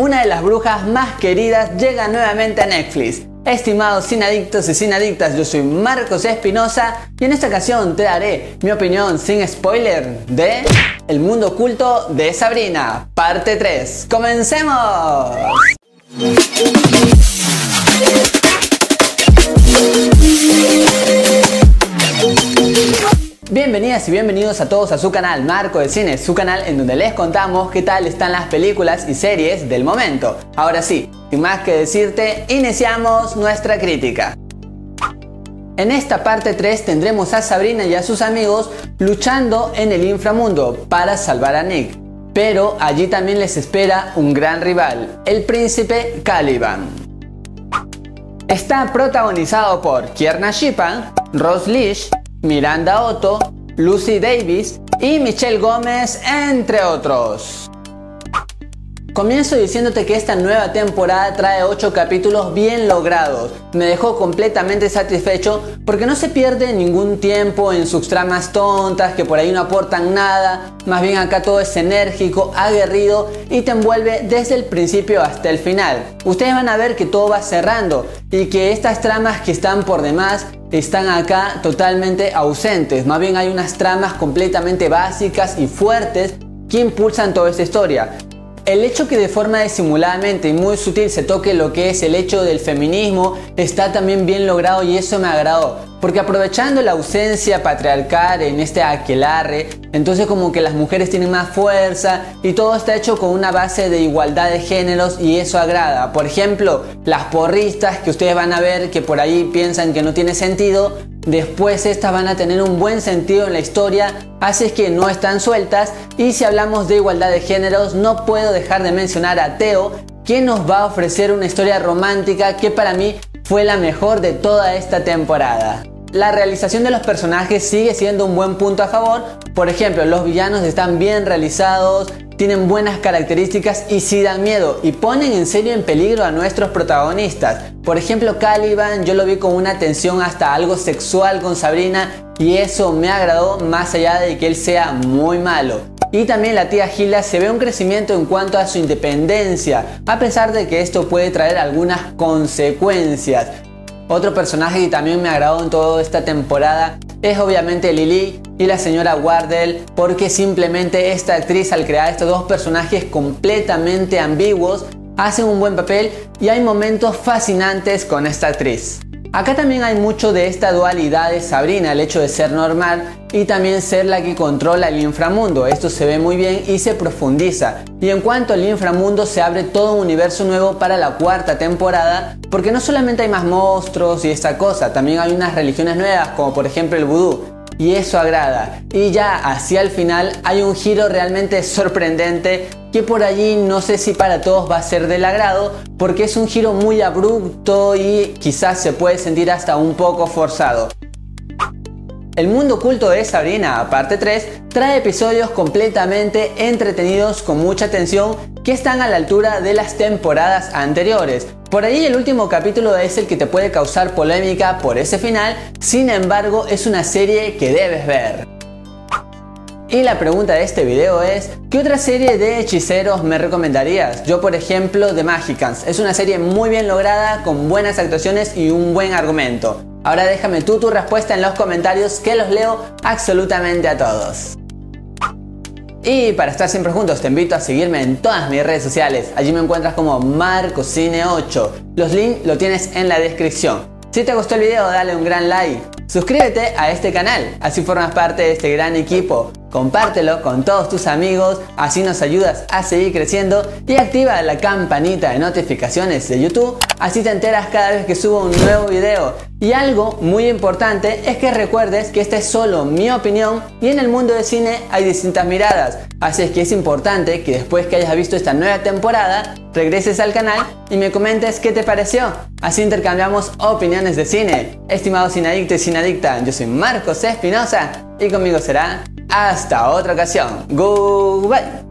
una de las brujas más queridas llega nuevamente a Netflix. Estimados sin adictos y sin adictas, yo soy Marcos Espinosa y en esta ocasión te daré mi opinión sin spoiler de El mundo oculto de Sabrina, parte 3. ¡Comencemos! Y bienvenidos a todos a su canal Marco de Cine, su canal en donde les contamos qué tal están las películas y series del momento. Ahora sí, sin más que decirte, iniciamos nuestra crítica. En esta parte 3 tendremos a Sabrina y a sus amigos luchando en el inframundo para salvar a Nick. Pero allí también les espera un gran rival, el príncipe Caliban. Está protagonizado por Kierna Shipan, Ross Leach, Miranda Otto, Lucy Davis y Michelle Gómez, entre otros. Comienzo diciéndote que esta nueva temporada trae 8 capítulos bien logrados. Me dejó completamente satisfecho porque no se pierde ningún tiempo en sus tramas tontas que por ahí no aportan nada. Más bien acá todo es enérgico, aguerrido y te envuelve desde el principio hasta el final. Ustedes van a ver que todo va cerrando y que estas tramas que están por demás están acá totalmente ausentes. Más bien hay unas tramas completamente básicas y fuertes que impulsan toda esta historia. El hecho que de forma disimuladamente y muy sutil se toque lo que es el hecho del feminismo está también bien logrado y eso me agradó. Porque aprovechando la ausencia patriarcal en este aquelarre, entonces como que las mujeres tienen más fuerza y todo está hecho con una base de igualdad de géneros y eso agrada. Por ejemplo, las porristas que ustedes van a ver que por ahí piensan que no tiene sentido, después estas van a tener un buen sentido en la historia, así que no están sueltas. Y si hablamos de igualdad de géneros, no puedo dejar de mencionar a Teo, que nos va a ofrecer una historia romántica que para mí fue la mejor de toda esta temporada. La realización de los personajes sigue siendo un buen punto a favor, por ejemplo, los villanos están bien realizados, tienen buenas características y sí dan miedo y ponen en serio en peligro a nuestros protagonistas. Por ejemplo, Caliban yo lo vi con una tensión hasta algo sexual con Sabrina y eso me agradó más allá de que él sea muy malo. Y también la tía Gila se ve un crecimiento en cuanto a su independencia, a pesar de que esto puede traer algunas consecuencias. Otro personaje que también me agradó en toda esta temporada es obviamente Lily y la señora Wardell, porque simplemente esta actriz al crear estos dos personajes completamente ambiguos hace un buen papel y hay momentos fascinantes con esta actriz. Acá también hay mucho de esta dualidad de Sabrina, el hecho de ser normal y también ser la que controla el inframundo. Esto se ve muy bien y se profundiza. Y en cuanto al inframundo se abre todo un universo nuevo para la cuarta temporada, porque no solamente hay más monstruos y esta cosa, también hay unas religiones nuevas como por ejemplo el vudú y eso agrada. Y ya hacia el final hay un giro realmente sorprendente que por allí no sé si para todos va a ser del agrado porque es un giro muy abrupto y quizás se puede sentir hasta un poco forzado. El mundo oculto de Sabrina, parte 3, trae episodios completamente entretenidos con mucha tensión que están a la altura de las temporadas anteriores. Por ahí el último capítulo es el que te puede causar polémica por ese final, sin embargo es una serie que debes ver. Y la pregunta de este video es, ¿qué otra serie de hechiceros me recomendarías? Yo por ejemplo The Magicans, es una serie muy bien lograda, con buenas actuaciones y un buen argumento. Ahora déjame tú tu respuesta en los comentarios que los leo absolutamente a todos. Y para estar siempre juntos te invito a seguirme en todas mis redes sociales. Allí me encuentras como MarcoCine8. Los links lo tienes en la descripción. Si te gustó el video dale un gran like. Suscríbete a este canal, así formas parte de este gran equipo. Compártelo con todos tus amigos, así nos ayudas a seguir creciendo y activa la campanita de notificaciones de YouTube, así te enteras cada vez que subo un nuevo video. Y algo muy importante es que recuerdes que esta es solo mi opinión y en el mundo del cine hay distintas miradas, así es que es importante que después que hayas visto esta nueva temporada, regreses al canal y me comentes qué te pareció. Así intercambiamos opiniones de cine. Estimados sinadictos y sinadicta, yo soy Marcos Espinosa y conmigo será hasta otra ocasión. Goodbye.